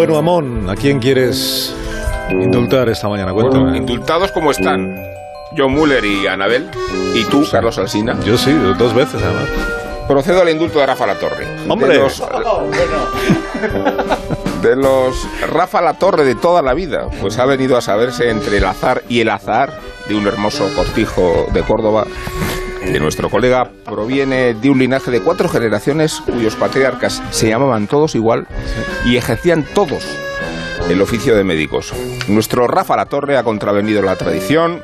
Bueno, Amón, ¿a quién quieres indultar esta mañana? Cuéntame. indultados como están John Muller y Anabel, y tú, Carlos Alsina. Yo sí, dos veces además. Procedo al indulto de Rafa La Torre. ¡Hombre! De los, de los Rafa La Torre de toda la vida, pues ha venido a saberse entre el azar y el azar de un hermoso cortijo de Córdoba. De nuestro colega proviene de un linaje de cuatro generaciones cuyos patriarcas se llamaban todos igual y ejercían todos el oficio de médicos. Nuestro Rafa La Torre ha contravenido la tradición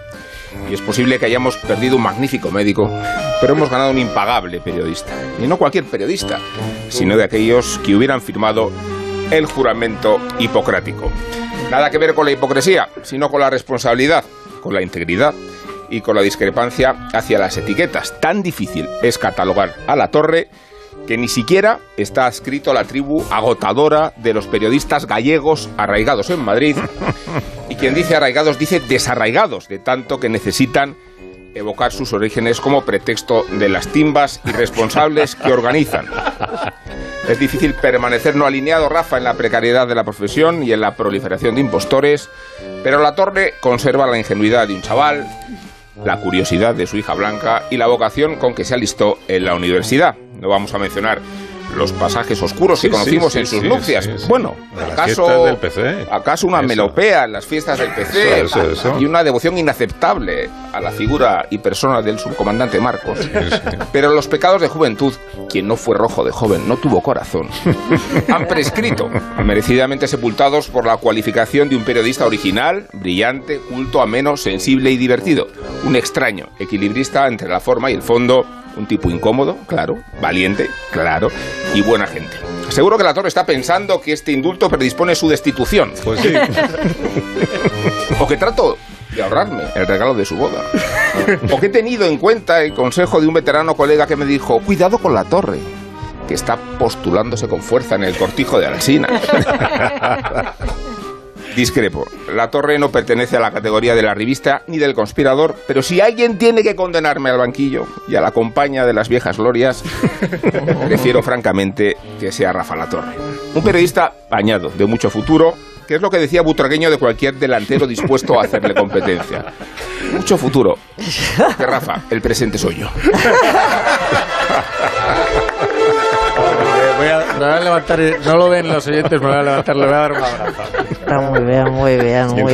y es posible que hayamos perdido un magnífico médico, pero hemos ganado un impagable periodista. Y no cualquier periodista, sino de aquellos que hubieran firmado el juramento hipocrático. Nada que ver con la hipocresía, sino con la responsabilidad, con la integridad y con la discrepancia hacia las etiquetas. Tan difícil es catalogar a la torre que ni siquiera está adscrito a la tribu agotadora de los periodistas gallegos arraigados en Madrid. Y quien dice arraigados dice desarraigados, de tanto que necesitan evocar sus orígenes como pretexto de las timbas irresponsables que organizan. Es difícil permanecer no alineado, Rafa, en la precariedad de la profesión y en la proliferación de impostores, pero la torre conserva la ingenuidad de un chaval, la curiosidad de su hija Blanca y la vocación con que se alistó en la universidad. No vamos a mencionar los pasajes oscuros que conocimos sí, en sus nupcias. Bueno, ¿acaso, fiestas del PC. ¿acaso una Eso. melopea en las fiestas del PC? Eso, eso, eso. Y una devoción inaceptable a la figura y persona del subcomandante Marcos. Pero los pecados de juventud, quien no fue rojo de joven no tuvo corazón, han prescrito, merecidamente sepultados por la cualificación de un periodista original, brillante, culto, ameno, sensible y divertido. Un extraño, equilibrista entre la forma y el fondo, un tipo incómodo, claro, valiente, claro, y buena gente. Seguro que la torre está pensando que este indulto predispone su destitución. Pues sí. O que trato de ahorrarme el regalo de su boda. O que he tenido en cuenta el consejo de un veterano colega que me dijo, cuidado con la torre, que está postulándose con fuerza en el cortijo de Alsina. Discrepo. La torre no pertenece a la categoría de la revista ni del conspirador, pero si alguien tiene que condenarme al banquillo y a la compañía de las viejas glorias, prefiero francamente que sea Rafa La Torre. Un periodista bañado, de mucho futuro, que es lo que decía Butragueño de cualquier delantero dispuesto a hacerle competencia. Mucho futuro. Que Rafa, el presente soy yo. Voy a, me voy a levantar, no lo ven los oyentes, me voy a levantar, le voy a dar un abrazo. Está muy bien, muy bien, muy bien.